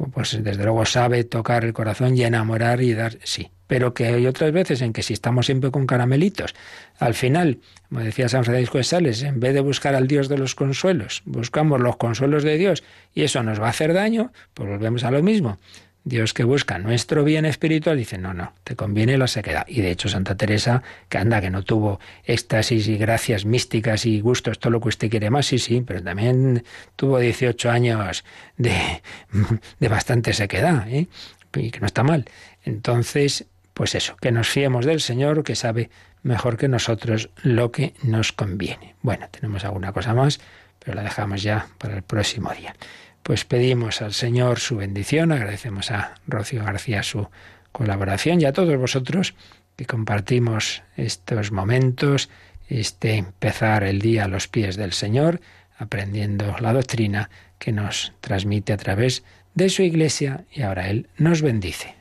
B: pues desde luego sabe tocar el corazón y enamorar y dar, sí. Pero que hay otras veces en que si estamos siempre con caramelitos, al final, como decía San Francisco de Sales, en vez de buscar al Dios de los consuelos, buscamos los consuelos de Dios y eso nos va a hacer daño, pues volvemos a lo mismo. Dios que busca nuestro bien espiritual dice, no, no, te conviene la sequedad. Y de hecho Santa Teresa, que anda, que no tuvo éxtasis y gracias místicas y gustos, todo lo que usted quiere más, sí, sí, pero también tuvo 18 años de, de bastante sequedad, ¿eh? y que no está mal. Entonces, pues eso, que nos fiemos del Señor, que sabe mejor que nosotros lo que nos conviene. Bueno, tenemos alguna cosa más, pero la dejamos ya para el próximo día pues pedimos al Señor su bendición, agradecemos a Rocío García su colaboración y a todos vosotros que compartimos estos momentos, este empezar el día a los pies del Señor, aprendiendo la doctrina que nos transmite a través de su iglesia y ahora Él nos bendice.